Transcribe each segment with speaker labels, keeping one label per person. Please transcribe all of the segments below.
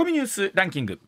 Speaker 1: コミニュースランキング。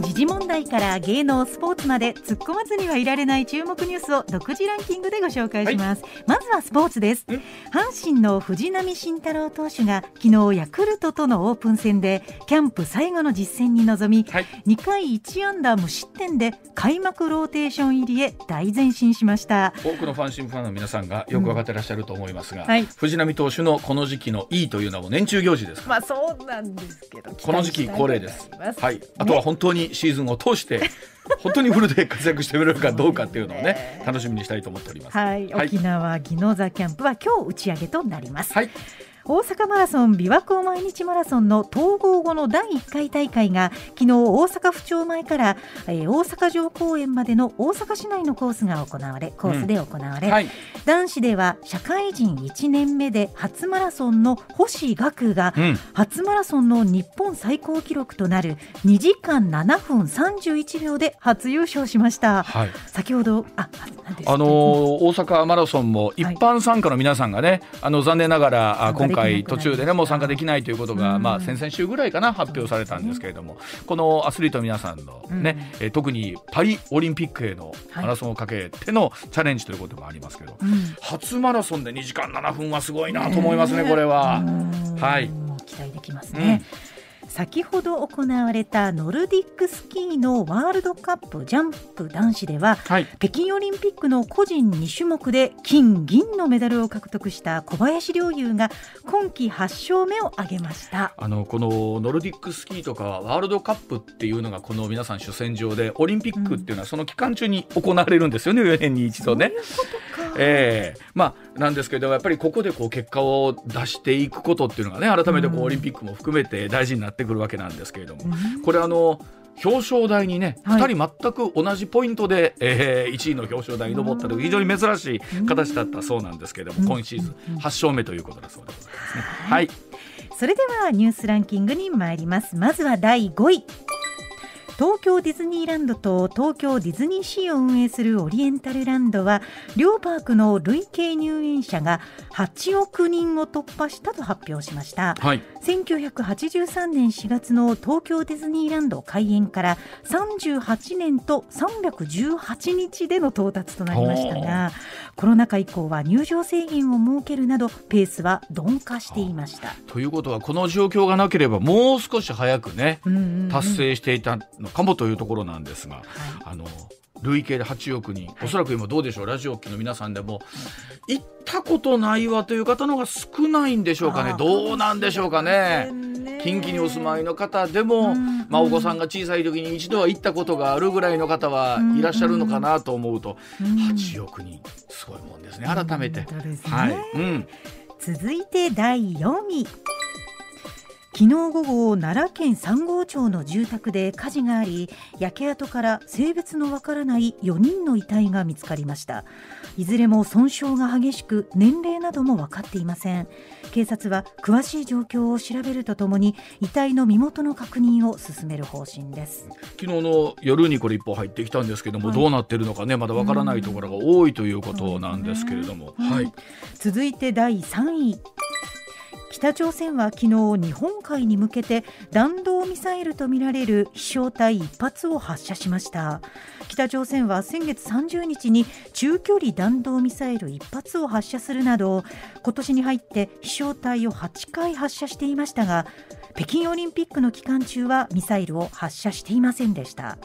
Speaker 2: 時事問題から芸能スポーツまで突っ込まずにはいられない注目ニュースを独自ランキングでご紹介します、はい、まずはスポーツです。阪神の藤浪晋太郎投手が昨日ヤクルトとのオープン戦でキャンプ最後の実戦に臨み、はい、2回1安打無失点で開幕ローテーション入りへ大前進しました。
Speaker 1: 多くのファンシンファンの皆さんがよく分かってらっしゃると思いますが、うん。はい、藤浪投手のこの時期のいいというのは年中行事です
Speaker 2: まあそうなんですけど
Speaker 1: この時期恒例です、はい、あとは本当にシーズンを通して 本当にフルで活躍してみれるかどうかっていうのをね楽しみにしたいと思っております。
Speaker 2: はい、沖縄宜野座キャンプは今日打ち上げとなります。はい大阪マラソン琵琶湖毎日マラソンの統合後の第1回大会が昨日大阪府庁前から、えー、大阪城公園までの大阪市内のコースが行われコースで行われ、うんはい、男子では社会人1年目で初マラソンの星岳が、うん、初マラソンの日本最高記録となる2時間7分31秒で初優勝しました、はい、先ほど
Speaker 1: ああのー、大阪マラソンも一般参加の皆さんがね、あの残念ながら今回回途中でねもう参加できないということが、まあ、先々週ぐらいかな発表されたんですけれども、このアスリートの皆さんのね、え特にパリオリンピックへのマラソンをかけてのチャレンジということもありますけど、初マラソンで2時間7分はすごいなと思いますね、これは。はい、
Speaker 2: 期待できますね。先ほど行われたノルディックスキーのワールドカップジャンプ男子では、はい、北京オリンピックの個人2種目で金、銀のメダルを獲得した小林陵侑が今季8勝目を挙げました。
Speaker 1: あのこのノルディックスキーとかワールドカップっていうのがこの皆さん主戦場でオリンピックっていうのはその期間中に行われるんですよね、うん、4年に一度ね。えー、まあ、なんですけどやっぱりここでこう結果を出していくことっていうのがね改めてこうオリンピックも含めて大事になってくるわけなんですけれども、これあの表彰台にね、はい、2人全く同じポイントで、えー、1位の表彰台に上ったという非常に珍しい形だったそうなんですけれども、今シーズン8勝目ということだそうでございますね。はい、
Speaker 2: それではニュースランキングに参ります。まずは第5位。東京ディズニーランドと東京ディズニーシーを運営するオリエンタルランドは両パークの累計入園者が8億人を突破したと発表しました、はい、1983年4月の東京ディズニーランド開園から38年と318日での到達となりましたがコロナ禍以降は入場制限を設けるなどペースは鈍化していました。
Speaker 1: ということはこの状況がなければもう少し早くね、達成していたののかもというところなんですが、はい、あの累計で8億人、おそらく今どうでしょう、ラジオ機の皆さんでも、行ったことないわという方の方が少ないんでしょうかね、どうなんでしょうかね。近畿にお住まいの方でも、まあ、お子さんが小さい時に一度は行ったことがあるぐらいの方はいらっしゃるのかなと思うと、8億人、すごいもんですね、改めて。はい。うん、
Speaker 2: 続いて第4位。昨日午後奈良県三郷町の住宅で火事があり焼け跡から性別のわからない4人の遺体が見つかりました。いずれも損傷が激しく年齢なども分かっていません。警察は詳しい状況を調べるとともに遺体の身元の確認を進める方針です。
Speaker 1: 昨日の夜にこれ一報入ってきたんですけども、はい、どうなってるのかねまだわからないところが多いということなんですけれども、ね、はい、
Speaker 2: 続いて第3位北朝鮮は昨日日本海に向けて弾道ミサイルとみられる飛翔体1発を発射しました。北朝鮮は先月30日に中距離弾道ミサイル1発を発射するなど今年に入って飛翔体を8回発射していましたが北京オリンピックの期間中はミサイルを発射していませんでした。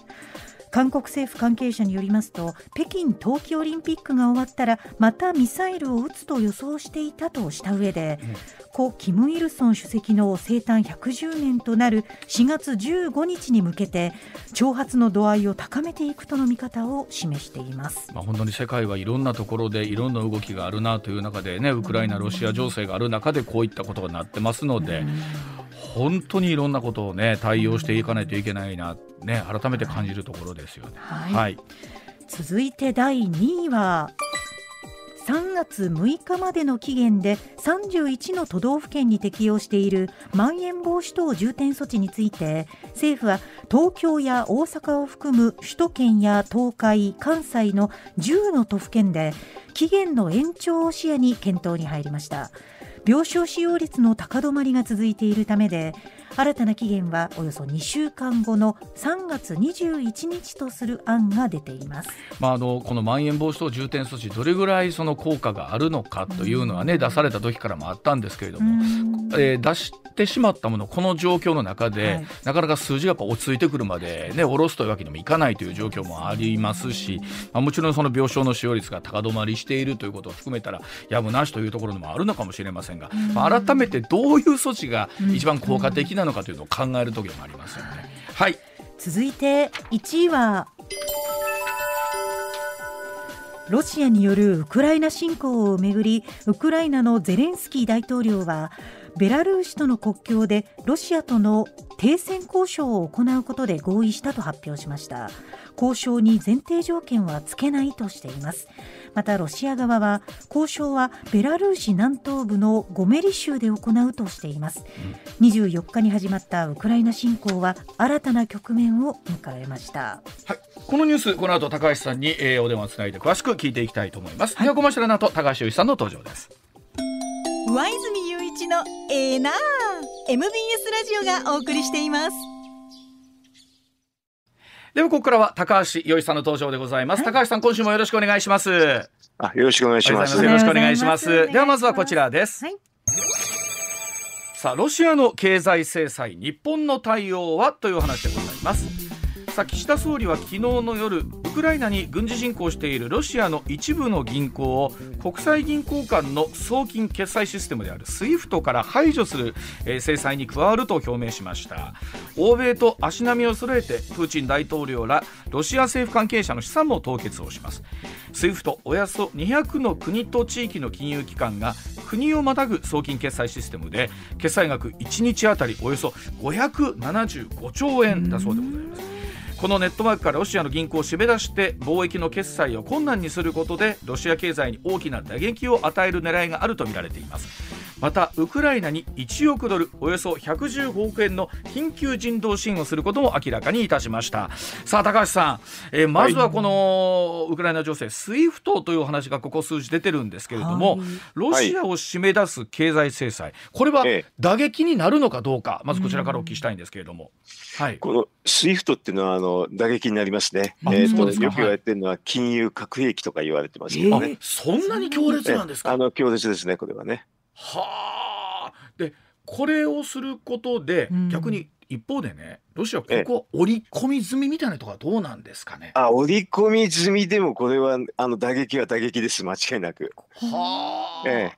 Speaker 2: 韓国政府関係者によりますと北京冬季オリンピックが終わったらまたミサイルを撃つと予想していたとした上で、うん、故キム・イルソン主席の生誕110年となる4月15日に向けて挑発の度合いを高めていくとの見方を示しています、
Speaker 1: まあ、本当に世界はいろんなところでいろんな動きがあるなという中でねウクライナ、ロシア情勢がある中でこういったことがなってますので。本当にいろんなことをね対応していかないといけないなね改めて感じるところですよね。はい、はい、
Speaker 2: 続いて第2位は3月6日までの期限で31の都道府県に適用しているまん延防止等重点措置について政府は東京や大阪を含む首都圏や東海、関西の10の都府県で期限の延長を視野に検討に入りました。病床使用率の高止まりが続いているためで新たな期限はおよそ2週間後の3月21日とする案が出ています、
Speaker 1: まあ、あのこのまん延防止等重点措置どれぐらいその効果があるのかというのはね、出された時からもあったんですけれども、えー、出してしまったものこの状況の中で、はい、なかなか数字がやっぱ落ち着いてくるまでね下ろすというわけにもいかないという状況もありますし、まあ、もちろんその病床の使用率が高止まりしているということを含めたらやむなしというところもあるのかもしれませんが、まあ、改めてどういう措置が一番効果的なのかというのを考える時もありますよね。はい
Speaker 2: 続いて1位はロシアによるウクライナ侵攻をめぐりウクライナのゼレンスキー大統領はベラルーシとの国境でロシアとの停戦交渉を行うことで合意したと発表しました交渉に前提条件はつけないとしています。またロシア側は交渉はベラルーシ南東部のゴメリ州で行うとしています、うん、24日に始まったウクライナ侵攻は新たな局面を迎えました、
Speaker 1: はい、このニュースこの後高橋さんに、えー、お電話をつないで詳しく聞いていきたいと思います、はい、コマーシャルの後高橋由さんの登場です。
Speaker 2: 上泉雄一のエー。ナー MBS ラジオがお送りしています
Speaker 1: ではここからは高橋洋一さんの登場でございます、はい、高橋さん今週もよろしくお願いします。
Speaker 3: あよろしくお願いします。
Speaker 1: よろしくお願いします。ではまずはこちらです、はい、さあロシアの経済制裁日本の対応はという話でございます。さあ岸田総理は昨日の夜ウクライナに軍事侵攻しているロシアの一部の銀行を国際銀行間の送金決済システムである SWIFT から排除する、制裁に加わると表明しました。欧米と足並みを揃えてプーチン大統領らロシア政府関係者の資産も凍結をします。SWIFT およそ200の国と地域の金融機関が国をまたぐ送金決済システムで決済額1日あたりおよそ575兆円だそうでございます。このネットワークからロシアの銀行を締め出して貿易の決済を困難にすることでロシア経済に大きな打撃を与える狙いがあるとみられています。またウクライナに1億ドルおよそ115億円の緊急人道支援をすることも明らかにいたしました。さあ高橋さん、えー、まずはこのウクライナ情勢、はい、 SWIFT という話がここ数字出てるんですけれども、はい、ロシアを締め出す経済制裁これは打撃になるのかどうか、まずこちらからお聞きしたいんですけれども、
Speaker 3: はい、この SWIFT っていうのはあの打撃になりますね。えーと、よく言われてるのは金融核兵器とか言われてますけどね、えー、
Speaker 1: そんなに強烈なんですか、
Speaker 3: あの強烈ですねこれはね。
Speaker 1: はあ。でこれをすることで、うん、逆に一方でねロシアここ織り込み済みみたいなところはどうなんですかね？
Speaker 3: あ織り込み済みでもこれはあの打撃は打撃です間違いなく。
Speaker 1: はあ、ええ。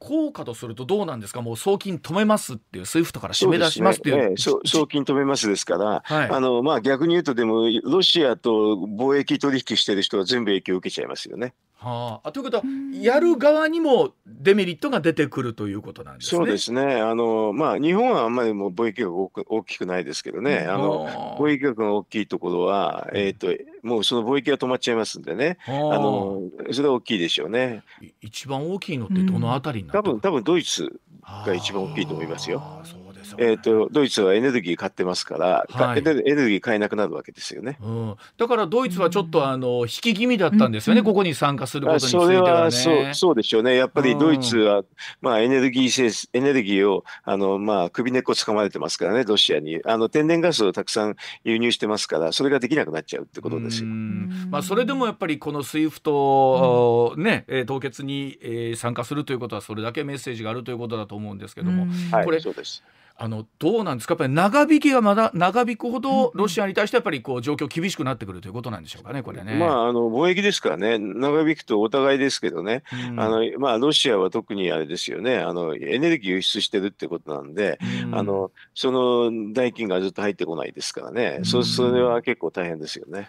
Speaker 1: 効果とするとどうなんですか、もう送金止めますっていう、スイフトから締め出しますっていう。
Speaker 3: ね。送金止めますですから、はい、あのまあ、逆に言うと、でも、ロシアと貿易取引してる人は全部影響を受けちゃいますよね。
Speaker 1: はあ、ということは、やる側にもデメリットが出てくるということなんです
Speaker 3: ね。そうですね。あの、まあ、日本はあんまりもう貿易額大きくないですけどね、あの、貿易額が大きいところは、えっ、ー、と、もうその貿易が止まっちゃいますんでね、あ。の、それは大きいでしょうね。
Speaker 1: 一番大きいのってどのあたりにな
Speaker 3: 多分、多分ドイツが一番大きいと思いますよ。そうえーと、ドイツはエネルギー買ってますから、はい、エネルギー買えなくなるわけですよね、
Speaker 1: うん、だからドイツはちょっとあの引き気味だったんですよね、うん、ここに参加することについては、ね、それは
Speaker 3: そうそうでしょうね、やっぱりドイツは、まあ、エネルギーエネルギーをあの、まあ、首根っこつかまれてますからね、ロシアに。あの天然ガスをたくさん輸入してますから、それができなくなっちゃうってことですよ。
Speaker 1: まあ、それでもやっぱりこの SWIFT、ね、凍結に、えー、参加するということは、それだけメッセージがあるということだと思うんですけども、これ、
Speaker 3: はい、そうです
Speaker 1: あのどうなんですか、やっぱり長引きがまだ長引くほど、ロシアに対してやっぱりこう状況厳しくなってくるということなんでしょうかね、これね。
Speaker 3: まあ、あの貿易ですからね、長引くとお互いですけどね、うん、あのまあ、ロシアは特にあれですよね。あの、エネルギー輸出してるってことなんで、うん、あのその代金がずっと入ってこないですからね、うん、そそれは結構大変ですよね。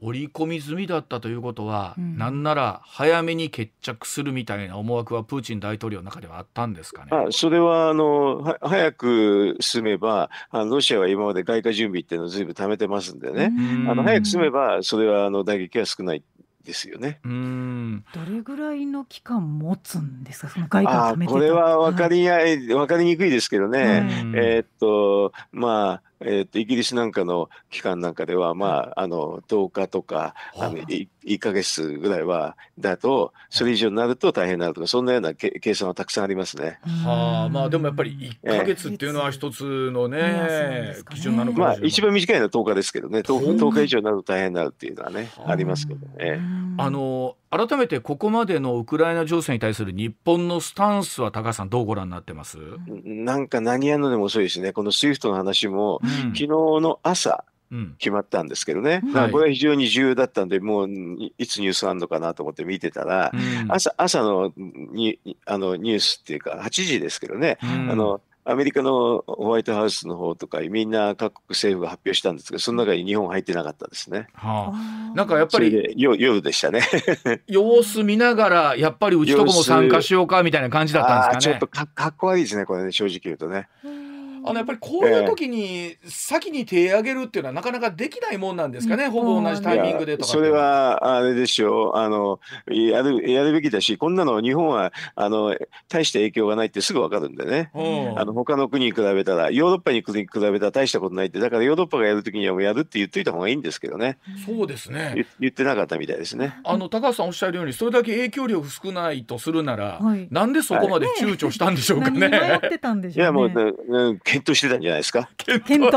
Speaker 1: 織り込み済みだったということは、うん、なんなら早めに決着するみたいな思惑はプーチン大統領の中ではあったんですかね？
Speaker 3: あそれはあのは早く進めばあの、ロシアは今まで外貨準備っていうのをずいぶん貯めてますんでね、あの早く進めば、それはあの打撃は少ないですよね。
Speaker 2: うん。どれぐらいの期間持つんですか、その外貨
Speaker 3: これは分かりや、はい、分かりにくいですけどね、えー、っとまあえー、とイギリスなんかの機関なんかでは、まあ、あの10日とかあの 1, 1ヶ月ぐらいはだとそれ以上になると大変になるとかそんなような計算はたくさんありますね。
Speaker 1: はあまあでもやっぱり1ヶ月っていうのは一つのね、えー、基準なのか
Speaker 3: まあ一番短いのは10日ですけどね。10, 10日以上になると大変になるっていうのはねありますけどね。
Speaker 1: あの改めてここまでのウクライナ情勢に対する日本のスタンスは高橋さんどうご覧になってます？
Speaker 3: なんか何やるのでも遅いですね。この SWIFT の話も、うん、昨日の朝決まったんですけどね、うん、これは非常に重要だったんで、もういつニュースあるのかなと思って見てたら、うん、朝朝のにあのニュースっていうか、8時ですけどね、あのアメリカのホワイトハウスの方とかみんな各国政府が発表したんですけどその中に日本入ってなかったですね。
Speaker 1: はあ、なんかやっぱり
Speaker 3: 夜でしたね。
Speaker 1: 様子見ながらやっぱりうちとこも参加しようかみたいな感じだったんですか
Speaker 3: ね。ちょっとかかっこ悪いですねこれね正直言うとね。
Speaker 1: あのやっぱりこういう時に先に手を挙げるっていうのはなかなかできないもんなんですかね、ほぼ同じタイミングでとか
Speaker 3: それはあれでしょう。あのやるやるべきだしこんなの日本はあの大した影響がないってすぐ分かるんでね、うん、あの他の国に比べたらヨーロッパに比べたら大したことないってだからヨーロッパがやる時にはもうやるって言っといた方がいいんですけどね。
Speaker 1: そうですね。
Speaker 3: 言ってなかったみたいですね。
Speaker 1: あの高橋さんおっしゃるようにそれだけ影響力少ないとするなら、はい、なんでそこまで躊躇したんでしょうかね？
Speaker 2: はい、い
Speaker 3: やもう、検討してたんじゃないですか？か
Speaker 2: 検討。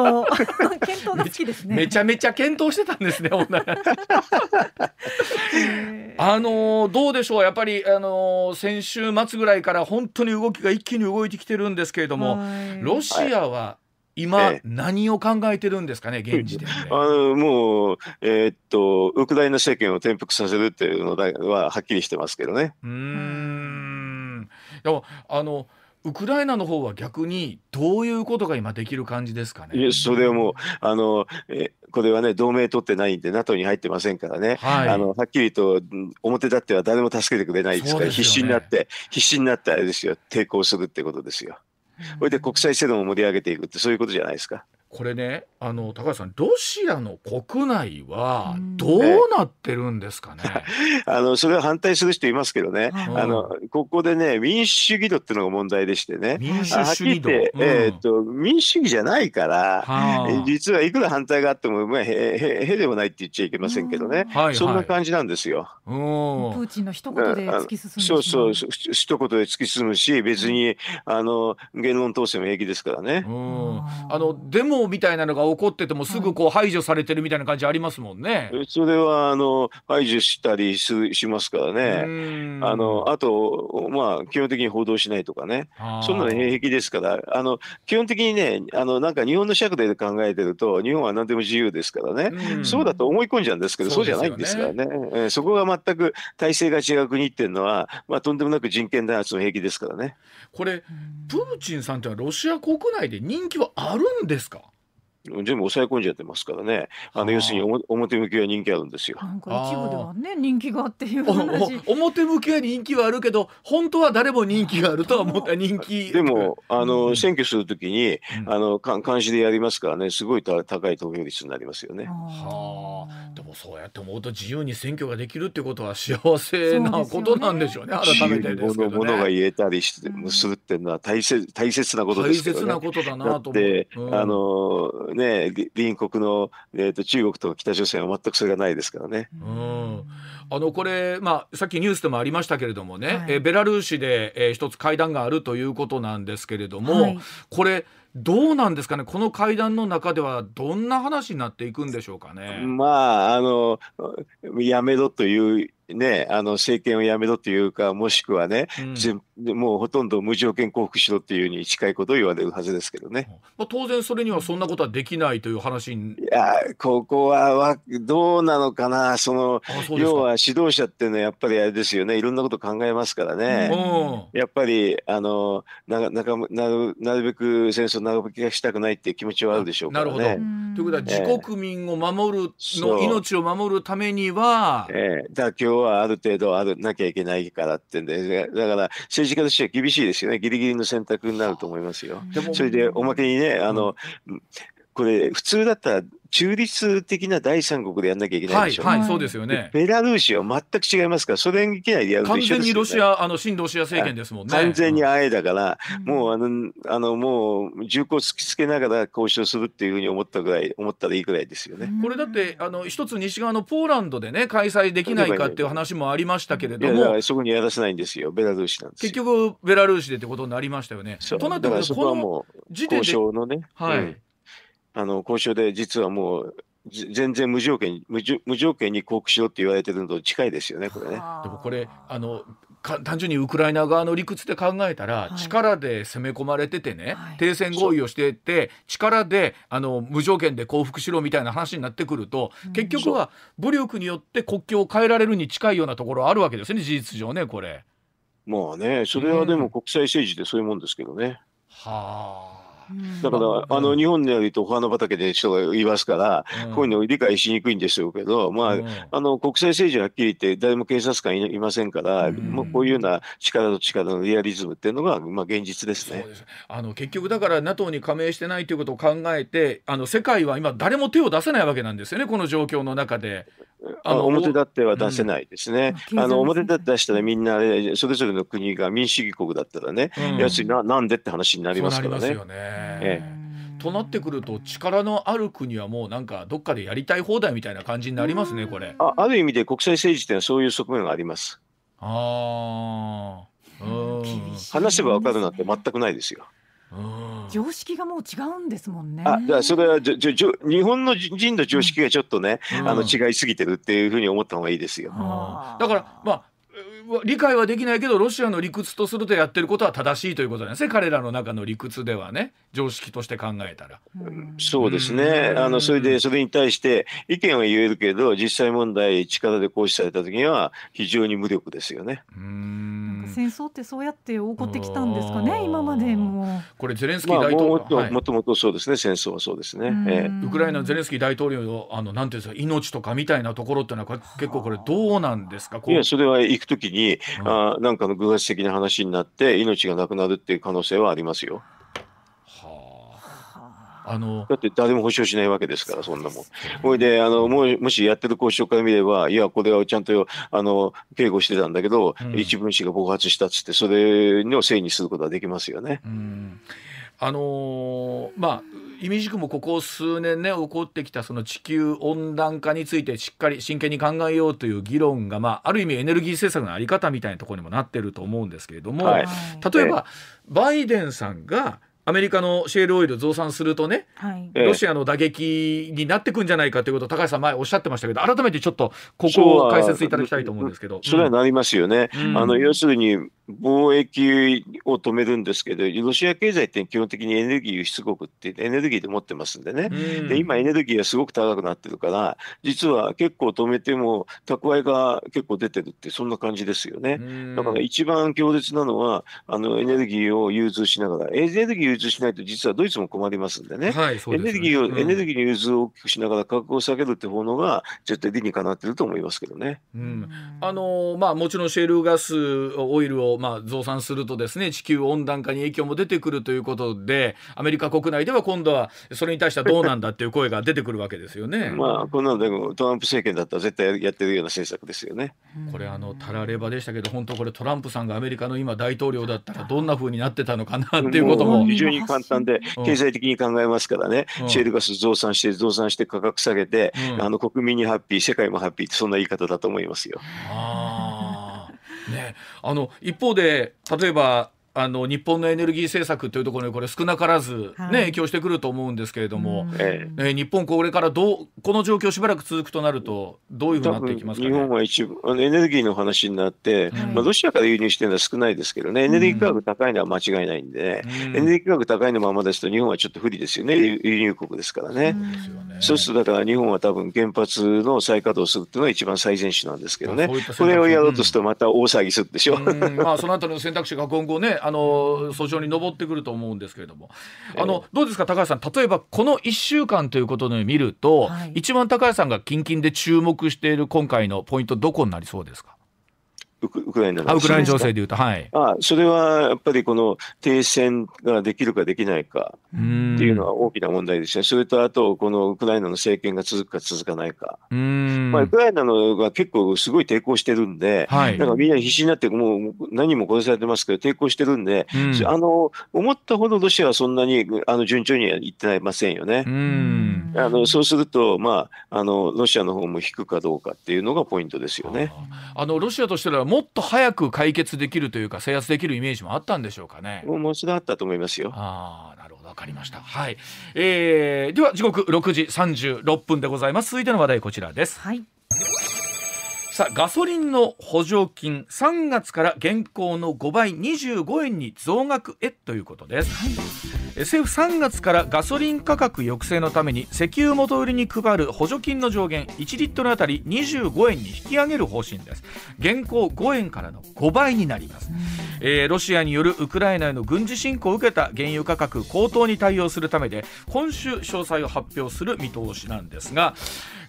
Speaker 2: 検討が好きですね。
Speaker 1: めちゃめちゃ検討してたんですね あのどうでしょうやっぱりあの先週末ぐらいから本当に動きが一気に動いてきてるんですけれどもロシアは今、何を考えてるんですかね、現時点で。
Speaker 3: あのもう、えー、っと、ウクライナ政権を転覆させるっていうのははっきりしてますけどね。
Speaker 1: うん。でもあのウクライナの方は逆にどういうことが今できる感じですかね？
Speaker 3: いやそれはもうあのえこれはね同盟取ってないんで NATO に入ってませんからね、はい、あのはっきりと表立っては誰も助けてくれないですから、ね、必死になって必死になってあれですよ抵抗するってことですよ。それで国際世論を盛り上げていくってそういうことじゃないですか。
Speaker 1: これねあの高橋さんロシアの国内はどうなってるんですかね、
Speaker 3: あのそれは反対する人いますけどね、あのここでね民主主義度っていうのが問題でしてね。
Speaker 1: 民主主義度、
Speaker 3: えー、っと民主主義じゃないから、実はいくら反対があっても、まあ、へへへでもないって言っちゃいけませんけどね、そんな感じなんですよ。
Speaker 2: プーチンの一言で突き進む
Speaker 3: そうそう一言で突き進むし別にあの言論統制も平気ですからね。
Speaker 1: あのでもみたいなのが起こっててもすぐこう排除されてるみたいな感じありますもんね。
Speaker 3: それはあの排除したりししますからね。あのあとまあ基本的に報道しないとかね。そんなの平気ですからあの基本的にねあのなんか日本の尺で考えてると日本は何でも自由ですからね。そうだと思い込んじゃうんですけどそうじゃないんですからね。えそこが全く体制が違う国っていうのはまあとんでもなく人権弾圧の兵器ですからね。
Speaker 1: これプーチンさんってはロシア国内で人気はあるんですか？
Speaker 3: 全部抑え込んじゃってますからね。あの要するに表向きは人気あるんですよ。
Speaker 2: なんか一部ではね人気があっていう話。
Speaker 1: 表向きは人気はあるけど本当は誰も人気があるとは思った人気。
Speaker 3: でもあの、うん、選挙するときに、あの監視でやりますからねすごい高い投票率になりますよね。
Speaker 1: はあ。でもそうやって思うと自由に選挙ができるってことは幸せなことなんでしょうね。うね改めてですけどね。
Speaker 3: ものが言えたりして、するっていうのは大切大切なことですけどね。
Speaker 1: 大切なことだなと思
Speaker 3: う。うん、あのね、隣国の、えーと、中国と北朝鮮は全くそれがないですからね。
Speaker 1: うん。あのこれ、まあ、さっきニュースでもありましたけれどもね、はい、えベラルーシで、えー、一つ会談があるということなんですけれども、はい、これどうなんですかね？この会談の中ではどんな話になっていくんでしょうかね？
Speaker 3: まああのやめろというね、あの政権をやめろというか、もしくはね、うん、もうほとんど無条件降伏しろっていうに近いことを言われるはずですけどね。
Speaker 1: まあ、当然、それにはそんなことはできないという話
Speaker 3: いや、ここはわどうなのかな、その要は指導者っていうのはやっぱりあれですよね、いろんなこと考えますからね、うん、やっぱりあのなななるなるべく戦争長引きがしたくないっていう気持ちはあるでしょうからね。なるほ
Speaker 1: ど。ということは、自国民を守るの、命を守るためには。
Speaker 3: ええ、だ今日はある程度あるなきゃいけないからってんで、だから政治家としては厳しいですよね。ギリギリの選択になると思いますよ。それでおまけにね、あの、うんこれ、普通だったら中立的な第三国でやんなきゃいけないでしょ。
Speaker 1: はい、はい、そうですよね。
Speaker 3: ベラルーシは全く違いますから、ソ連域内でやると
Speaker 1: 完全にロシア、あの、新ロシア政権ですもんね。
Speaker 3: 完全にあえだから、うん、もう、あの、あの、もう、銃口突きつけながら交渉するっていうふうに思ったぐらい、思ったらいいぐらいですよね。
Speaker 1: これだって、あの、一つ西側のポーランドでね、開催できないかっていう話もありましたけれども。
Speaker 3: いやそこにやらせないんですよ、ベラルーシなんです
Speaker 1: 結局、ベラルーシでってことになりましたよね。となってくると、この
Speaker 3: 時点で。交渉のね。
Speaker 1: はい。うん
Speaker 3: あの交渉で実はもう全然無条件無無条件に降伏しろって言われてるのと近いですよね、これね。
Speaker 1: でもこれあの単純にウクライナ側の理屈で考えたら、はい、力で攻め込まれててね、はい、停戦合意をしてて力であの無条件で降伏しろみたいな話になってくると、うん、結局は武力によって国境を変えられるに近いようなところあるわけですね事実上ねこれ。
Speaker 3: まあねそれはでも国際政治でそういうもんですけどね。うん、
Speaker 1: はあ。
Speaker 3: だから、あの日本でやるとお花畑で人がいますから、こういうのを理解しにくいんでしょうけど、まあ、あの国際政治ははっきり言って、誰も警察官いませんから、もうこういうような力と力のリアリズムっていうのが、まあ、現実ですね。
Speaker 1: あの結局、だから NATO に加盟してないということを考えて、あの世界は今、誰も手を出せないわけなんですよね、この状況の中で。
Speaker 3: あの表立っては出せないですね。うん、あの表立って出したらみんなそれぞれの国が民主主義国だったらね、うん、やつななんでって話になりますからね。ね
Speaker 1: ええ、となってくると力のある国はもうなんかどっかでやりたい放題みたいな感じになりますねこれ。
Speaker 3: あある意味で国際政治ってのはそういう側面があります。
Speaker 1: あ
Speaker 3: あ。話せばわかるなんて全くないですよ。
Speaker 2: 常識がもう違うんですもんね。
Speaker 3: あ、じゃそれはじょじょ日本の人の常識がちょっとね、うん、あの違いすぎてるっていうふうに思った方がいいですよ。
Speaker 1: だからまあ理解はできないけどロシアの理屈とするとやってることは正しいということなんですね彼らの中の理屈ではね。常識として考えたら。
Speaker 3: そうですね。あのそれでそれに対して意見は言えるけど実際問題力で行使された時には非常に無力ですよね。
Speaker 2: 戦争ってそうやって起こってきたんですかね今までも。
Speaker 1: これゼレンスキー大統領、
Speaker 3: まあ、もともとそうですね戦争はそうですね。え
Speaker 1: ー、ウクライナのゼレンスキー大統領のあのなんていうんですか命とかみたいなところっていうのは結構これどうなんですか？
Speaker 3: いやそれは行く時にに、うん、あなんかの偶発的な話になって命がなくなるっていう可能性はありますよ。あのだって誰も保証しないわけですから、そんなもん。ほいであのももしやってる交渉から見れば、いや、これはちゃんとあの警護してたんだけど、うん、一分子が爆発したっつって、それのせいにすることはできますよね。
Speaker 1: うん。あのー、まあ意味軸もここ数年ね起こってきたその地球温暖化についてしっかり真剣に考えようという議論が、まあ、ある意味エネルギー政策の在り方みたいなところにもなってると思うんですけれども、はい、例えば、バイデンさんがアメリカのシェールオイル増産するとね、はい、ロシアの打撃になってくんじゃないかということを高橋さん前おっしゃってましたけど改めてちょっとここを解説いただきたいと思うんですけど。
Speaker 3: それはなりますよね、うん、あの要するに貿易を止めるんですけど、ロシア経済って基本的にエネルギー輸出国ってエネルギーで持ってますんでね、うん、で今、エネルギーがすごく高くなってるから、実は結構止めても蓄えが結構出てるって、そんな感じですよね。うん、だから一番強烈なのは、あのエネルギーを融通しながら、エネルギーしないと、実はドイツも困りますんでね、はい、でね。エネルギーを、うん、エネルギーの融通を大きくしながら価格を下げるって方のが、絶対理にかなってると思いますけどね。
Speaker 1: あのまあ、もちろんシェールガス、オイルをまあ増産するとですね地球温暖化に影響も出てくるということでアメリカ国内では今度はそれに対してはどうなんだっていう声が出てくるわけですよね。
Speaker 3: まあこんなのでもトランプ政権だったら絶対やってるような政策ですよね。
Speaker 1: これあのたらればでしたけど本当これトランプさんがアメリカの今大統領だったらどんなふうになってたのかなっていうことも
Speaker 3: 非常に簡単で経済的に考えますからね、うん、シェールガス増産して増産して価格下げて、うん、あの国民にハッピー世界もハッピーってそんな言い方だと思いますよ。
Speaker 1: あね、あの一方で例えばあの日本のエネルギー政策というところにこれ少なからず、ね、はい、影響してくると思うんですけれども、ええ。日本これからどうこの状況しばらく続くとなるとどういうふうになっていきますか、ね、
Speaker 3: 日本は一部あのエネルギーの話になって、はい、まあ、ロシアから輸入してるのは少ないですけどね。エネルギー価格高いのは間違いないんで、うん、エネルギー価格高いのままですと日本はちょっと不利ですよね。輸入国ですからね、うん、そうするとだから日本は多分原発の再稼働するっていうのが一番最善手なんですけどね。これをやろうとするとまた大騒ぎするでしょ、うん、
Speaker 1: まあそのあたりの選択肢が今後ねあの訴訟に上ってくると思うんですけれども、あのどうですか高橋さん。例えばこの1週間ということで見ると、はい、一番高橋さんが近々で注目している今回のポイントどこになりそうですか？
Speaker 3: ウクウクライナの
Speaker 1: あウクライナ情勢でいうと、はい。
Speaker 3: あそれはやっぱりこの停戦ができるかできないかっていうのは大きな問題ですね。それとあと、このウクライナの政権が続くか続かないか。
Speaker 1: うん。
Speaker 3: まあ、ウクライナのが結構すごい抵抗してるんで、
Speaker 1: はい。
Speaker 3: なんかみんな必死になって、もう何も殺されてますけど、抵抗してるんで、
Speaker 1: うん
Speaker 3: あの思ったほどロシアはそんなにあの順調にはいってませんよね
Speaker 1: う。ん。
Speaker 3: あのそうすると、まああの、ロシアの方も引くかどうかっていうのがポイントですよね。
Speaker 1: あのロシアとしてはもっと早く解決できるというか制圧できるイメージもあったんでしょうかね。
Speaker 3: もうもうそれはあったと思いますよ。
Speaker 1: ああなるほどわかりました。はい。えー、では時刻6時36分でございます。続いての話題こちらです。
Speaker 2: はい。
Speaker 1: さあガソリンの補助金3月から現行の5倍25円に増額へということです。え政府3月からガソリン価格抑制のために石油元売りに配る補助金の上限1リットルあたり25円に引き上げる方針です現行5円からの5倍になります、えーロシアによるウクライナへの軍事侵攻を受けた原油価格高騰に対応するためで今週詳細を発表する見通しなんですが、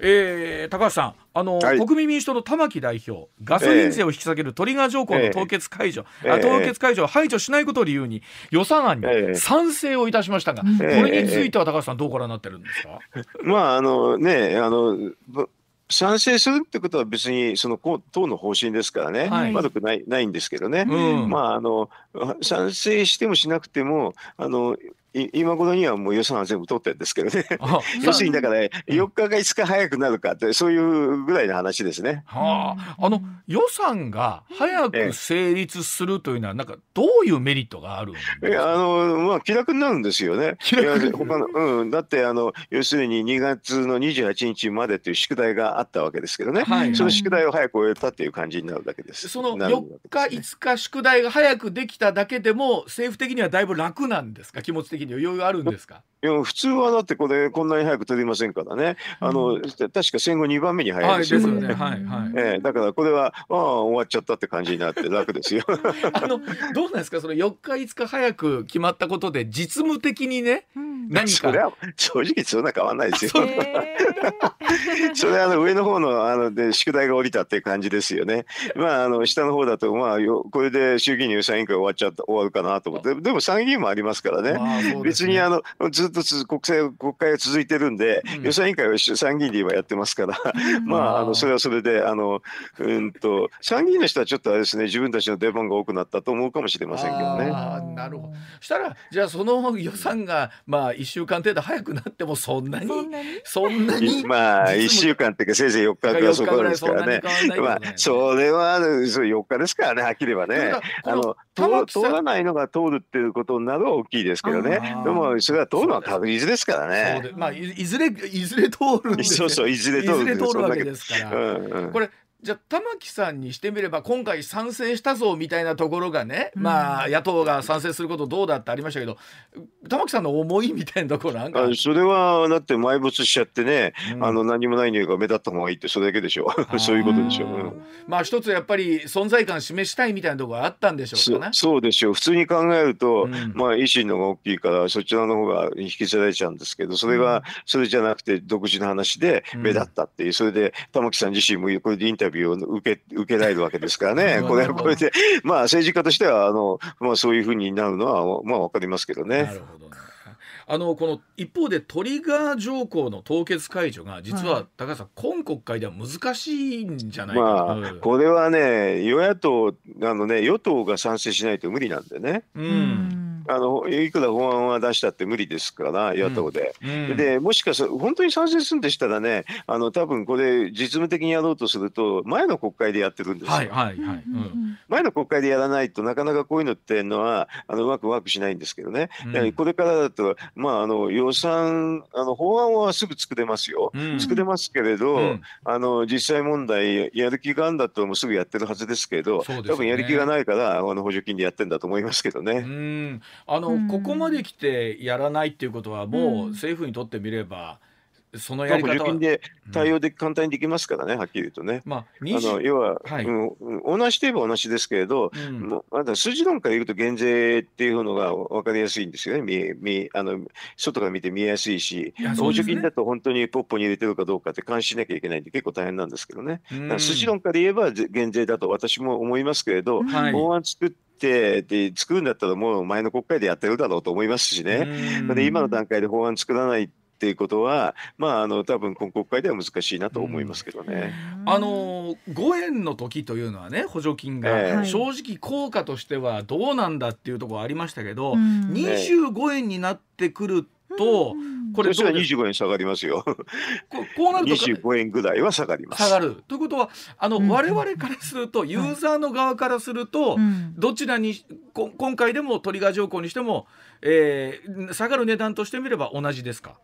Speaker 1: えー高橋さんあの、
Speaker 3: はい。
Speaker 1: 国民民主党の玉木代表ガソリン税を引き下げるトリガー条項の凍結解除、
Speaker 3: ええ。
Speaker 1: あ凍結解除を排除しないことを理由に予算案に
Speaker 3: ええ。
Speaker 1: 賛成をいたしましたが、
Speaker 2: え
Speaker 1: これについては高橋さんどうご覧になってるんですか、
Speaker 3: まあ、あのね、あの、ぶ賛成するってことは別にそのこ党の方針ですからね、
Speaker 1: はい。
Speaker 3: 悪くないないんですけどね、
Speaker 1: うん。
Speaker 3: まああの賛成してもしなくてもあのい今頃にはもう予算は全部取ってるんですけどね。
Speaker 1: あ
Speaker 3: 要するにだ。から4日か5日早くなるかってそういうぐらいの話ですね。
Speaker 1: はあ、あの予算が早く成立するというのはなんかどういうメリットがあるんですか？
Speaker 3: いやあのまあ気楽になるんですよね。
Speaker 1: 気楽
Speaker 3: 他のうん。だってあの要するに2月の28日までという宿題があったわけですけどね。
Speaker 1: はい
Speaker 3: その宿題を早く終えたっていう感じになるだけです。
Speaker 1: その
Speaker 3: なるわ
Speaker 1: 4日
Speaker 3: けですね。
Speaker 1: 5日宿題が早くできただけでも政府的にはだいぶ楽なんですか？気持ち的に余裕あるんですか？
Speaker 3: いや普通はだってこれこんなに早く取りませんからね。あの、確か戦後2番目に早いですよ。
Speaker 1: はいですよ
Speaker 3: これ
Speaker 1: ねはいはい
Speaker 3: ええだからこれはああ終わっちゃったって感じになって楽ですよ。
Speaker 1: あのどうなんですか？その4日5日早く決まったことで実務的にね何か
Speaker 3: それは正直そんな変わんないですよ。
Speaker 2: え
Speaker 3: それはあの上の方のあので宿題が降りたっていう感じですよね。まああの下の方だとまあよこれで衆議院の予算委員会終わっちゃった終わるかなと思ってでも参議院もありますからね。
Speaker 1: まあそうですね
Speaker 3: 別にあのずっとつ国政国会が続いてるんで、
Speaker 1: うん
Speaker 3: 予算委員会は参議院で今やってますから、まああのそれはそれであのうんと参議院の人はちょっとあれですね自分たちの出番が多くなったと思うかもしれませんけどね。
Speaker 1: なるほどしたらじゃあその予算がまあ1週間程度早くなってもそんなに
Speaker 2: そんなに？
Speaker 1: そんなに
Speaker 3: まあ1週間っていうかせいぜい4日かそこらですからね。まあそれはそう4日ですからねはっきり言えばね。あの通通らないのが通るっていうことになるは大きいですけどね。でもそれは通るのは確実です。から
Speaker 1: そう
Speaker 3: ね。
Speaker 1: でまあいいずれいずれ通るんで
Speaker 3: そうそういずれ通る
Speaker 1: いずれ通るわけですから、
Speaker 3: うんうん。
Speaker 1: これじゃあ玉木さんにしてみれば今回賛成したぞみたいなところがね、まあ野党が賛成することどうだってありましたけど玉木さんの思いみたいなところなんか、
Speaker 3: あそれはだって埋没しちゃってね、
Speaker 1: うん。
Speaker 3: あの何もないのが目立った方がいいってそれだけでしょ。そういうことでしょ、うん
Speaker 1: まあ一つやっぱり存在感示したいみたいなところがあったんでしょう
Speaker 3: そ
Speaker 1: かね。
Speaker 3: そうでしょう。普通に考えると、
Speaker 1: うん。
Speaker 3: まあ維新の方が大きいからそちらの方が引き継がれちゃうんですけどそれがそれじゃなくて独自の話で
Speaker 1: うん
Speaker 3: 目立ったっていうそれで玉木さん自身もこれでインタビューを受け受けられるわけですからね
Speaker 1: うん
Speaker 3: これこれでまあ政治家としてはあの、まあ、そういうふうになるのはまあわかりますけどね。
Speaker 1: なるほどね。あのこの一方でトリガー条項の凍結解除が実
Speaker 2: は
Speaker 1: は高橋さん今国会では難しいんじゃないか
Speaker 3: ま
Speaker 1: な。
Speaker 3: あ、これはね、与野党、あのね、与党が賛成しないと無理なんでね。
Speaker 1: う、
Speaker 2: うんん
Speaker 3: あのいくら法案は出したって無理ですから、野党で。
Speaker 1: うん。
Speaker 3: でもしかする本当に賛成するんでしたらね、あの多分これ、実務的にやろうとすると、前の国会でやってるんですよ。
Speaker 1: はいはいはい。うん。
Speaker 3: 前の国会でやらないとなかなかこういうのっていうのはあのうまくワークしないんですけどね、これからだと、まあ、あの予算あの法案はすぐ作れますよ、
Speaker 1: うん。
Speaker 3: 作れますけれど、
Speaker 1: うん。
Speaker 3: あの実際問題やる気があるんだともうすぐやってるはずですけど
Speaker 1: ね。
Speaker 3: 多分やる気がないからあの補助金でやってるんだと思いますけど
Speaker 1: う
Speaker 3: ね。
Speaker 1: んあの、
Speaker 2: うん。
Speaker 1: ここまで来てやらないっていうことはもう
Speaker 2: うん。
Speaker 1: 政府にとってみればそのやり方は、
Speaker 3: 補助金で対応で簡単にできますからね、はっきり言うとね。
Speaker 1: まあ、
Speaker 3: あの要は、
Speaker 1: はい。
Speaker 3: うん、同じといえば同じですけれど、
Speaker 1: うん。
Speaker 3: もうまだ数字論から言うと減税っていうのが分かりやすいんですよね、見見あの外から見て見えやすいし、補助金だと本当にポッポに入れてるかどうかって監視しなきゃいけないんで、結構大変なんですけどね。
Speaker 1: うん。
Speaker 3: だから数字論から言えばぜ減税だと私も思いますけれど、
Speaker 1: はい。
Speaker 3: 法案作ってで作るんだったらもう前の国会でやってるだろうと思いますしね。
Speaker 1: うん。
Speaker 3: で今の段階で法案作らないっていうことは、まあ、あの多分今国会では難しいなと思いますけどね。
Speaker 1: あの5円の時というのはね補助金が、
Speaker 3: え
Speaker 2: え。
Speaker 1: 正直効果としてはどうなんだっていうところありましたけど、
Speaker 2: うん。
Speaker 1: 25円になってくると、これ
Speaker 3: そしたら
Speaker 1: どうです
Speaker 3: 25円下がりますよ。
Speaker 1: ここうなると
Speaker 3: 25円ぐらいは下がります。
Speaker 1: 下がる。ということはあの、
Speaker 2: うん。
Speaker 1: 我々からするとユーザーの側からすると、
Speaker 2: うん。
Speaker 1: どちらにこ今回でもトリガー条項にしても、えー下がる値段としてみれば同じですか？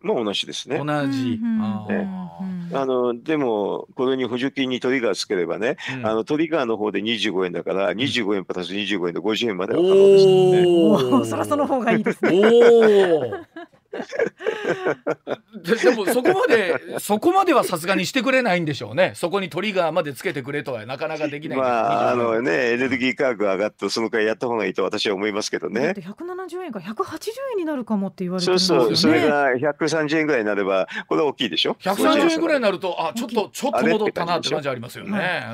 Speaker 3: まあ同じですね。
Speaker 1: 同じ、
Speaker 2: うん
Speaker 1: あー。
Speaker 3: えあのでも、これに補助金にトリガーつければね、
Speaker 1: うん。
Speaker 3: あのトリガーの方で25円だから、25円プラス25円で50円までは可能ですよね。
Speaker 1: お
Speaker 2: お そらその方がいいですね。
Speaker 1: おお。ででもそこまでそこまではさすがにしてくれないんでしょうね。そこにトリガーまでつけてくれとはなかなかできない
Speaker 3: まあ、あの
Speaker 1: 25
Speaker 3: ね、エネルギー価格が上がって、そのくらいやった方がいいと私は思いますけどね
Speaker 2: だって。170円が180円になるかもって言われて
Speaker 3: そ
Speaker 2: るんですよね。
Speaker 3: うそう、それが130円ぐらいになれば、これは大きいでしょ
Speaker 1: ？130円ぐらいに
Speaker 3: な
Speaker 1: なるとあちょっとちょっと戻ったなって感じありますよね。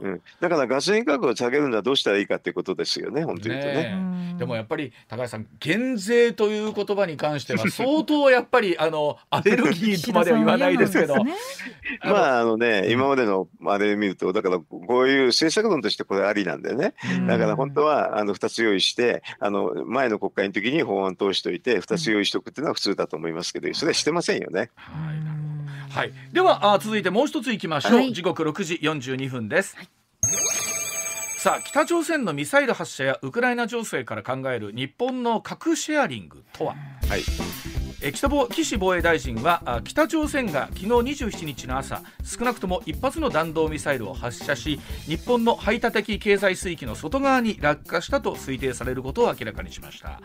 Speaker 1: うん
Speaker 3: うん、だからガソリン価格を下げるのはどうしたらいいかっていうことですよね、本当にね。
Speaker 1: ね
Speaker 2: うん
Speaker 1: でもやっぱり高橋さん減税という言葉に関しては 相当やっぱりあのアレルギーとまでは言わないですけど。
Speaker 3: まああのね、
Speaker 1: うん。
Speaker 3: 今までのあれ見ると、だからこういう政策論としてこれありなんでね、だから本当はあの2つ用意して、あの前の国会の時に法案通しといて、2つ用意しておくっていうのは普通だと思いますけど、それはしてませんよね。
Speaker 1: はい。はい、ではあ続いてもう一ついきましょう、
Speaker 2: はい。
Speaker 1: 時刻6時42分です、さあ北朝鮮のミサイル発射やウクライナ情勢から考える日本の核シェアリングとは？
Speaker 3: はい、
Speaker 1: え北防岸防衛大臣はあ北朝鮮が昨日27日の朝少なくとも一発の弾道ミサイルを発射し日本の排他的経済水域の外側に落下したと推定されることを明らかにしました。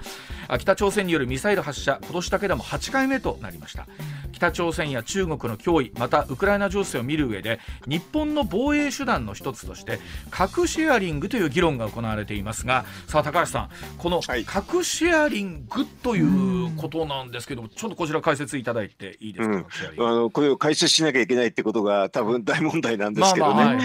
Speaker 1: あ北朝鮮によるミサイル発射今年だけでも8回目となりました北朝鮮や中国の脅威またウクライナ情勢を見る上で日本の防衛手段の一つとして核シェアリングという議論が行われていますがさあ高橋さんこの
Speaker 3: はい。
Speaker 1: 核シェアリングということなんですけどもちょっとこちら解説いただいていいですか、
Speaker 3: うん。あのこれを解説しなきゃいけないってことが多分大問題なんですけどね。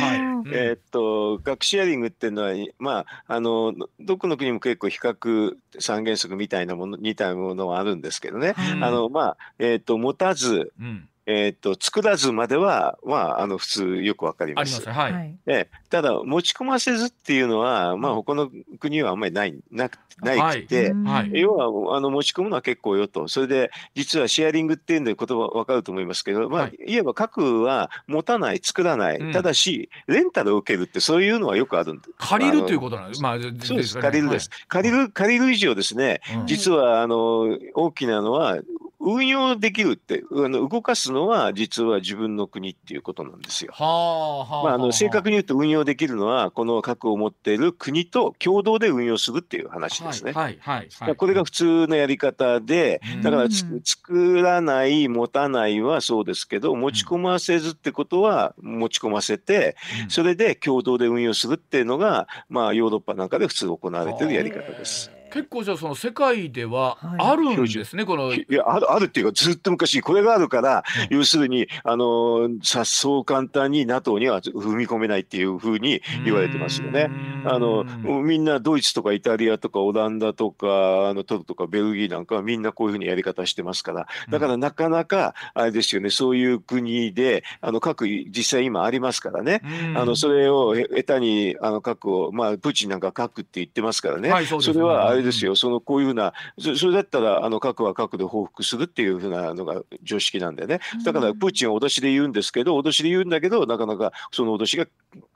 Speaker 3: えーっと核シェアリングっていうのは、まあ、あのどこの国も結構比較三原則みたいなもの似たものはあるんですけどね、
Speaker 1: うん。
Speaker 3: あのまあえーっと持たず、
Speaker 1: うん。
Speaker 3: えーっと作らずまでは、まあ、あの普通よくわかり
Speaker 1: あ
Speaker 3: ます。
Speaker 1: りますねはい、
Speaker 2: はい。
Speaker 3: ええ。ただ持ち込ませずっていうのは、まあ、他の国はあんまりないなくない。くて、
Speaker 2: うん。
Speaker 1: はい。
Speaker 3: 要はあの持ち込むのは結構よと、それで実はシェアリングっていうんで言葉分かると思いますけど、まあ
Speaker 1: はい。
Speaker 3: い、わば核は持たない、作らない、
Speaker 1: うん。
Speaker 3: ただし、レンタルを受けるって、そういうのはよくあるんで。
Speaker 1: 借りるという
Speaker 3: と
Speaker 1: ことなんです。まあ
Speaker 3: そうです、
Speaker 1: ね。
Speaker 3: 借りるです。借りる、借りる以上ですね、
Speaker 1: はいうん。
Speaker 3: 実はあの大きなのは、運用できるって、あの動かすのは実は自分の国っていうことなんですよ。
Speaker 1: はあはあ
Speaker 3: まあ、あの正確
Speaker 1: に
Speaker 3: に言うと運用できるのは、この核を持っている国と共同で運用するっていう話ですね。
Speaker 1: はいはいはい、
Speaker 3: これが普通のやり方で、
Speaker 1: うん
Speaker 3: だから作らない、持たないはそうですけど、持ち込ませずってことは持ち込ませて、
Speaker 1: うん
Speaker 3: それで共同で運用するっていうのが、まあ、ヨーロッパなんかで普通行われているやり方です。
Speaker 1: 結構じゃあその世界では
Speaker 2: はい。
Speaker 1: あるんですね、この。
Speaker 3: いやあるあるっていうか、ずっと昔、これがあるから、
Speaker 1: うん
Speaker 3: 要するに、あのさそう簡単に NATO には踏み込めないっていうふうに言われてますよね。あのみんなドイツとかイタリアとかオランダとかあのトルとかベルギーなんかはみんなこういうふうにやり方してますから。だからなかなかあれですよねそういう国であの核実際今ありますからね。あのそれをへ下手にあの核を、まあ、プーチンなんか核って言ってますからね、
Speaker 1: はいそうですね。
Speaker 3: れはあれですよ、そのこういうふうな、そそれだったらあの核は核で報復するっていうふうなのが常識なんでね、だからプーチンは脅しで言うんですけど、脅しで言うんだけど、なかなかその脅しが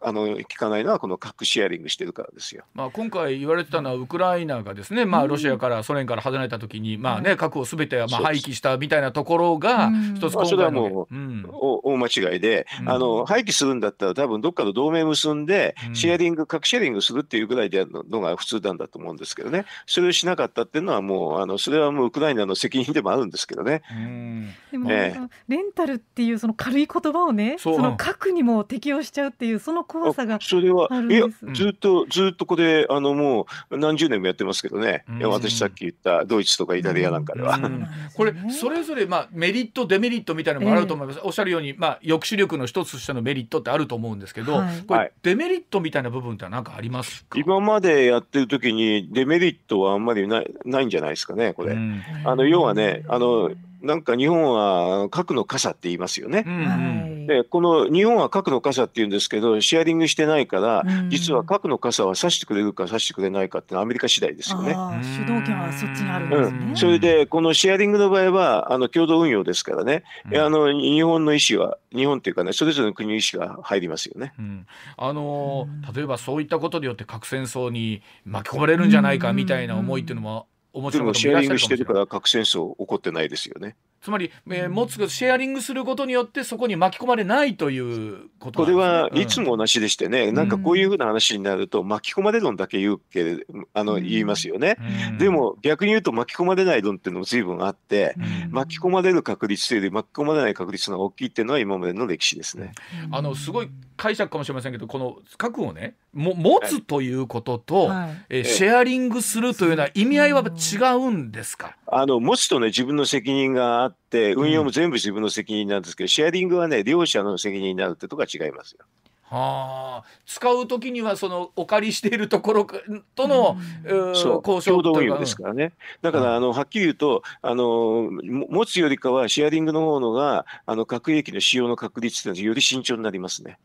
Speaker 3: あの効かないのはこの核シェアリングしてるからですよ。
Speaker 1: まあ、今回言われてたのはウクライナがですね、まあ、ロシアからソ連から離れた時に、まあね、核をすべてまあ廃棄したみたいなところが一つ今
Speaker 3: 回の、それはもう、うん、大間違いで、あの廃棄するんだったら多分どっかの同盟結んでシェアリング、核シェアリングするっていうぐらいでやるのが普通なんだと思うんですけどねそれをしなかったっていうのはもうあのそれはもうウクライナの責任でもあるんですけどね。
Speaker 2: でも、えー、レンタルっていうその軽い言葉をねその核にも適用しちゃうっていうその怖さが
Speaker 3: それはいやずっとずっとこれあのもう何十年もやってますけどね、私さっき言ったドイツとかイタリアなんかでは。
Speaker 1: これそれぞれまあメリットデメリットみたいなのもあると思います、えー、おっしゃるようにまあ抑止力の一つとしてのメリットってあると思うんですけど、はい、これデメリットみたいな部分って何かあります
Speaker 3: 今までやってる時にデメリットはあんまりないないんじゃないですかねこれ。あの要はねあのなんか日本は核の傘って言いますよね。うんでこの日本は核の傘って言うんですけどシェアリングしてないから、うん、実は核の傘は差してくれるか差してくれないかってのはアメリカ次第ですよね。
Speaker 2: 主導権はそっちにあるんですね。
Speaker 3: うん、それでこのシェアリングの場合はあの共同運用ですからね、うん、あの日本の意思は日本っていうかねそれぞれの国の意思が入りますよね。
Speaker 1: あの例えばそういったことによって核戦争に巻き込まれるんじゃないかみたいな思いっていうのも
Speaker 3: でもシェアリングしてるから核戦争起こってないですよね。
Speaker 1: つまり、えー、持つシェアリングすることによってそこに巻き込まれないということ
Speaker 3: これはいつも同じでしてね、うん、なんかこういうふうな話になると巻き込まれ論だけ言うけれあの、言いますよね、うん、でも逆に言うと巻き込まれない論っていうのも随分あって、うん、巻き込まれる確率というより巻き込まれない確率が大きいっていうのは今までの歴史ですね。
Speaker 1: あのすごい解釈かもしれませんけどこの核をねも持つということと、はい、えー、シェアリングするというような意味合いは違うんですか、
Speaker 3: あの持つとね自分の責任があって運用も全部自分の責任なんですけど、うん、シェアリングはね両者の責任になるってとこは違いますよ。
Speaker 1: はあ、使う時にはそのお借りしているところとの、うん、
Speaker 3: そう。交渉共同運用ですからね。だからあのはっきり言うとあの持つよりかはシェアリングの方のがあの核兵器の使用の確率ってより慎重になりますね。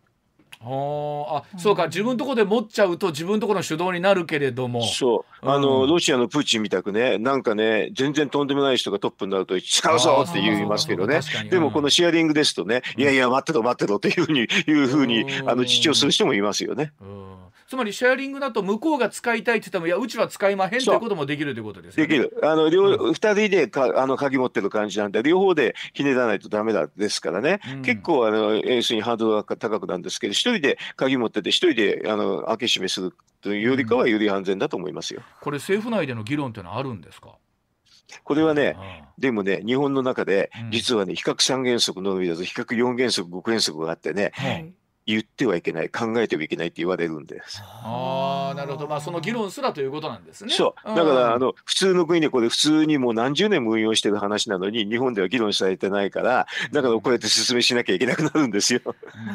Speaker 1: あ。そうか。自分とこで持っちゃうと自分とこの主導になるけれども。
Speaker 3: そう。あの、うん、ロシアのプーチンみたくねなんかね全然とんでもない人がトップになると使うぞって言いますけどね。でもこのシェアリングですとね、うん、いやいや待ってろ待ってろっていうふうにいうふうにあの主張する人もいますよね。うん。
Speaker 1: つまりシェアリングだと向こうが使いたいって言ってもいやうちは使いまへんということもできるということですね。
Speaker 3: できる。あの両、うん、人でかあの鍵持ってる感じなんで両方でひねらないとダメだですからね。うん、結構あの要するにハードルが高くなんですけど一人で鍵持ってて一人であの開け閉めするというよりかはより安全だと思いますよ。
Speaker 1: これ政府内での議論っていうのはあるんですか？
Speaker 3: これはね、でもね、日本の中で、実はね、比較三原則のみだと、比較四原則、五原則があってね、言ってはいけない考えてはいけないって言われるんで。す。
Speaker 1: ああなるほど。まあその議論すらということなんですね。
Speaker 3: そう。だから、あの普通の国でこれ普通にもう何十年も運用してる話なのに日本では議論されてないからだからこうやって説明しなきゃいけなくなるんですよ。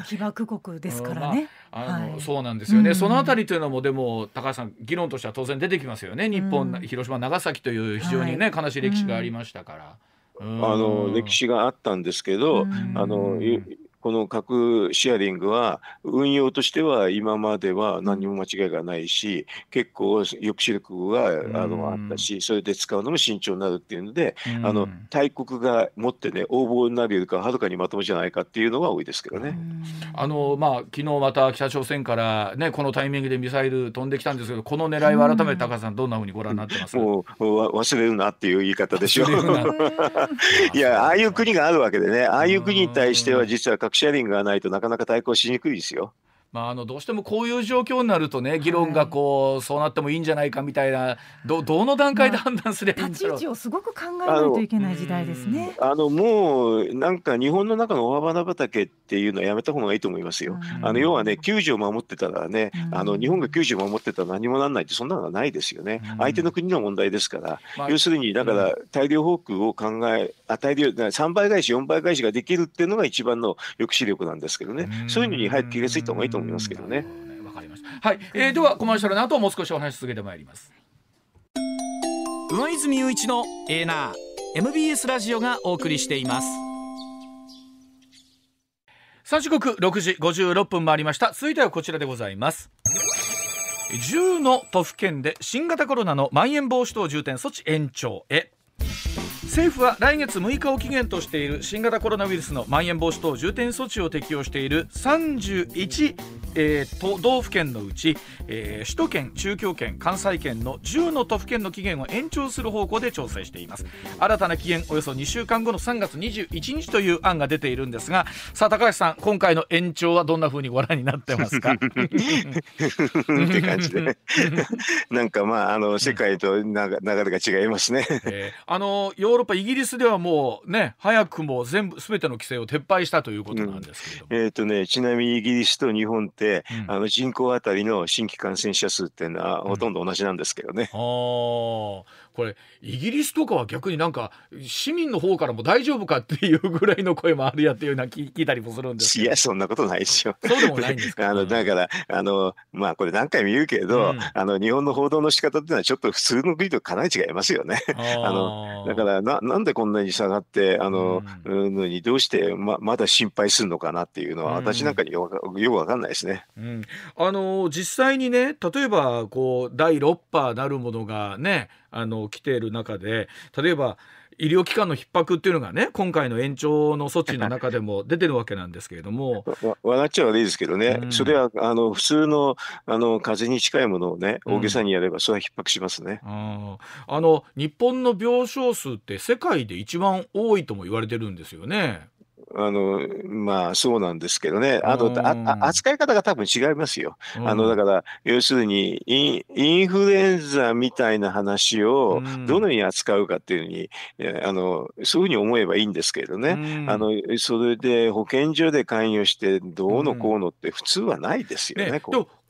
Speaker 2: 被爆国ですからね。
Speaker 1: まあ、あの、はい、そうなんですよね、そのあたりというのもでも高橋さん議論としては当然出てきますよね。日本、広島長崎という非常にね、はい、悲しい歴史がありましたから。
Speaker 3: あの歴史があったんですけど、あのこの核シェアリングは運用としては今までは何も間違いがないし結構抑止力があのあったしそれで使うのも慎重になるっていうのであの大国が持ってね応募になるよりかはるかにまともじゃないかっていうのが多いですけどね。
Speaker 1: あのまあ昨日また北朝鮮からねこのタイミングでミサイル飛んできたんですけどこの狙いは改めて高橋さんどんなふうにご覧になってます？
Speaker 3: もう忘れるなっていう言い方でしょ。いやああいう国があるわけでねああいう国に対しては実はシェアリングがないとなかなか対抗しにくいですよ。
Speaker 1: まあ、あのどうしてもこういう状況になるとね議論がこう、はい、そうなってもいいんじゃないかみたいなどどの段階で判断すればいいん
Speaker 2: だろう、立ち位置をすごく考えないといけない時代ですね。
Speaker 3: あのもうなんか日本の中の大花畑っていうのはやめた方がいいと思いますよ。あの要はね救助を守ってたらねあの日本が救助を守ってたら何もなんないってそんなのはないですよね。相手の国の問題ですから、まあ、要するにだから大量放空を考えあ大量3倍返し4倍返しができるっていうのが一番の抑止力なんですけどね。そういうのに早く気が付いた方がいいと思いますけどね。
Speaker 1: わかりました。はい、えー、ではコマーシャルの後もう少しお話し続けてまいります。上泉雄一のエーナー MBS ラジオがお送りしています。三時刻六時五十六分回りました続いてはこちらでございます10の都府県で新型コロナのまん延防止等重点措置延長へ政府は来月6日を期限としている新型コロナウイルスのまん延防止等重点措置を適用している31えー、都道府県のうち、えー、首都圏、中京圏、関西圏の10の都府県の期限を延長する方向で調整しています。新たな期限およそ2週間後の3月21日という案が出ているんですがさあ高橋さん今回の延長はどんなふうにご覧になってますか？
Speaker 3: って感じで。なんかまああの世界とな流れが違いますね、
Speaker 1: えー、あのヨーロッパイギリスではもうね早くも全部すべての規制を撤廃したということなんですけれども、
Speaker 3: うん、えっ、ー、とねちなみにイギリスと日本って、うん、あの人口あたりの新規感染者数っていうのはほとんど同じなんですけどね。
Speaker 1: うん、あこれイギリスとかは逆になんか市民の方からも大丈夫かっていうぐらいの声もあるやっていうのは聞いたりもするんです
Speaker 3: いやそんなことないですよ。
Speaker 1: そうでもないんですか？
Speaker 3: あのだからあのまあこれ何回も言うけど、うん、あの日本の報道の仕方っていうのはちょっと普通の国とかなり違いますよね。あ のだからななんでこんなに下がってあの、うん、のにどうしてままだ心配するのかなっていうのは、私なんかによくよくわかんないですね。
Speaker 1: うん、あの実際にね例えばこう第6波なるものがねあの来ている中で例えば医療機関の逼迫っていうのがね今回の延長の措置の中でも出てるわけなんですけれども。
Speaker 3: 笑っちゃ悪いですけどね、うん、それはあの普通のあの風邪に近いものをね大げさにやればそれは逼迫しますね、
Speaker 1: うん、あの日本の病床数って世界で一番多いとも言われてるんですよね。
Speaker 3: あのまあそうなんですけどね、あのあ扱い方が多分違いますよ。あのだから要するにインフルエンザみたいな話をどのように扱うかっていうに、うあのそういうふうに思えばいいんですけどね、あのそれで保健所で関与してどうのこうのって普通はないですよね。ね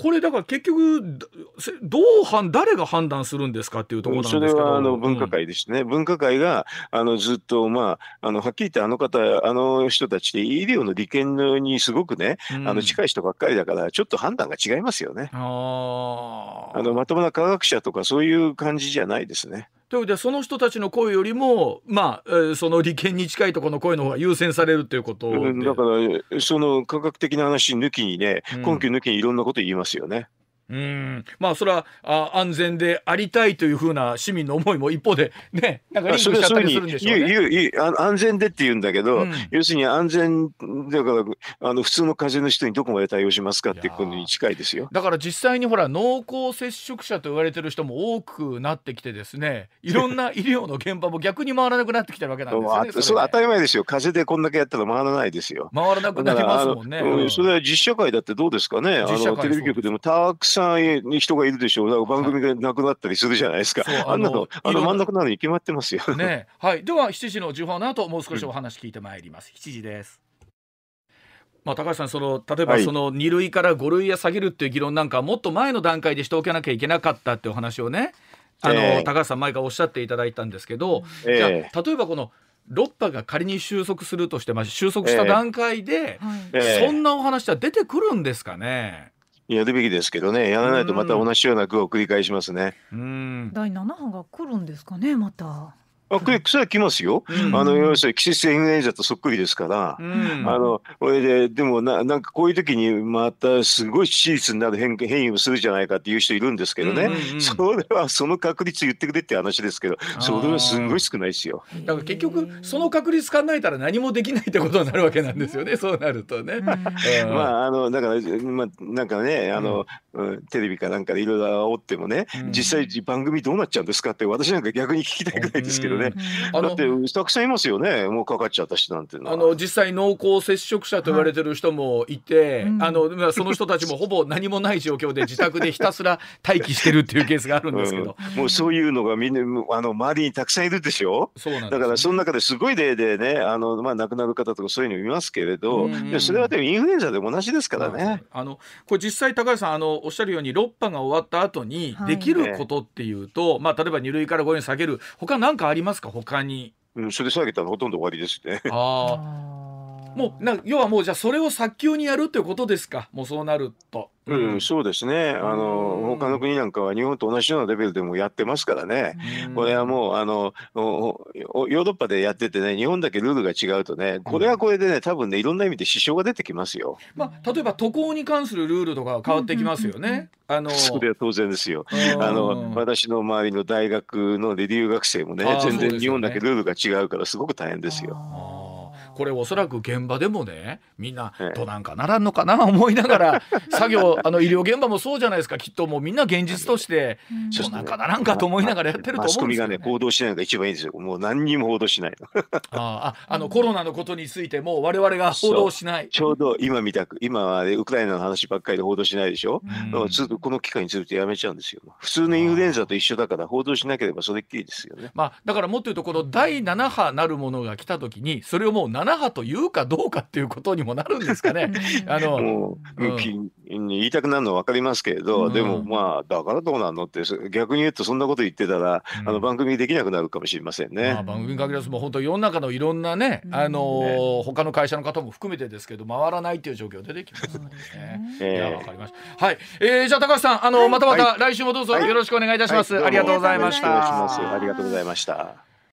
Speaker 1: これだから結局どう誰が判断するんですかっていうところなんですけど。それ
Speaker 3: はあの分科会ですね、うん、分科会があのずっとまああのはっきり言ってあの方あの人たちで医療の利権にすごくね、うん、あの近い人ばっかりだからちょっと判断が違いますよね。あのまともな科学者とかそういう感じじゃないですね。
Speaker 1: ということでその人たちの声よりもまあ、えー、その利権に近いところの声の方が優先されるということ、う
Speaker 3: ん、だからその科学的な話抜きにね根拠抜きにいろんなこと言いますよね。
Speaker 1: うんまあそれはあ安全でありたいというふうな市民の思いも一方でねなんかリンクしちゃったりするんでしょうね。
Speaker 3: 安全でって言うんだけど、うん、要するに安全だからあの普通の風邪の人にどこまで対応しますかっていうことに近いですよ。
Speaker 1: だから実際にほら濃厚接触者と言われてる人も多くなってきてですねいろんな医療の現場も逆に回らなくなってきてるわけなんですよね。
Speaker 3: それ当たり前ですよ風邪でこんだけやったら回らないですよ。
Speaker 1: 回らなくなりますもんね。
Speaker 3: うん、それは実社会だってどうですかね？あのテレビ局でもたくさん人がいるでしょう。だから番組がなくなったりするじゃないですか。あんなの、あの真ん中なのに決まってますよ。
Speaker 1: ね。はい。では、7時の時報の後、もう少しお話聞いてまいります。7時です。まあ、高橋さんその例えばその2類から5類へ下げるっていう議論なんかもっと前の段階でしておかなきゃいけなかったっていうお話をねあの、えー、高橋さん前からおっしゃっていただいたんですけど、えー、じゃあ例えばこの6波が仮に収束するとして、まあ、収束した段階で、えー、そんなお話は出てくるんですかね？
Speaker 3: やるべきですけどね、やらないとまた同じような句を繰り返しますね。
Speaker 2: うん、第7波が来るんですかね、また。
Speaker 3: あ、これ、それは来ますよ？うん、あの、要するに季節性インフルエンザとそっくりですから、うん、あの、これで、でもな、なんかこういう時にまたすごい致死率になる変変異をするじゃないかっていう人いるんですけどね、うんうん、それはその確率言ってくれって話ですけど、それはすごい少ないですよ。
Speaker 1: だから結局、その確率考えたら何もできないってことになるわけなんですよね、そうなるとね。ま
Speaker 3: あ、あの、だから、まあ、なん。かね、あの、テレビかなんかでいろいろ煽ってもね、実際番組どうなっちゃうんですかって私なんか逆に聞きたいぐらいですけどね。あのってたくさんいますよね。もうかかっちゃった人なんて
Speaker 1: あの実際濃厚接触者と言われてる人もいて、はい、あのその人たちもほぼ何もない状況で自宅でひたすら待機してるっていうケースがあるんですけど、
Speaker 3: うん、もうそういうのがみんなあの周りにたくさんいるでしょ？そうなん、ね、だからその中ですごい例でねあの、まあ、亡くなる方とかそういうの見ますけれど、うんうん、それはでもインフルエンザでも同じですからね。
Speaker 1: あのこれ実際高橋さんあのおっしゃるように6波が終わった後にできることっていうと、はい、まあ、例えば2類から5類下げる他何かあります？か？他に。
Speaker 3: うん、それ下げたらほとんど終わりですね。あ
Speaker 1: もうな要はもうじゃあそれを早急にやるということですか？もうそうなると。
Speaker 3: うん、そうですね。あの、他の国なんかは日本と同じようなレベルでもやってますからね。これはもう、あの、ヨーロッパでやっててね、日本だけルールが違うとね、これはこれでね、多分ね、いろんな意味で支障が出てきますよ。
Speaker 1: まあ、例えば渡航に関するルールとか変わってきますよね。あの
Speaker 3: それは当然ですよ。あの、私の周りの大学の留学生もね、全然日本だけルールが違うから、すごく大変ですよ。
Speaker 1: これおそらく現場でもねみんなどなんかならんのかな思いながら 作業あの医療現場もそうじゃないですか。きっともうみんな現実としてどなんかならんかと思いながらやってると思うんですよ、ね、マスコミ
Speaker 3: がね報道しないのが一番いいんですよ。もう何にも報道しないの。
Speaker 1: ああのコロナのことについても我々が報道しない。
Speaker 3: ちょうど今みたく今は、ね、ウクライナの話ばっかりで報道しないでしょ、うん、ずっとこの機会にずっとやめちゃうんですよ。普通のインフルエンザと一緒だから報道しなければそれっきりですよね。
Speaker 1: まあだからもっと言うとこの第7波なるものが来た時にそれをもう7波というかどうかっていうことにもなるんですかね。あの、
Speaker 3: うん、言いたくなるのは分かりますけれど、うん、でもまあだからどうなんのって逆に言うとそんなこと言ってたら、うん、あの番組できなくなるかもしれませんね。まあ、
Speaker 1: 番組に限らずもう本当世の中のいろんなね、あのーね、他の会社の方も含めてですけど回らないっていう状況出てきますね。えー、いやわかりました。はい、えー、じゃあ高橋さんあの、はい、またまた来週もどうぞよろしくお願いいたします。はい、ありがとうございました。
Speaker 3: ありがとうございました。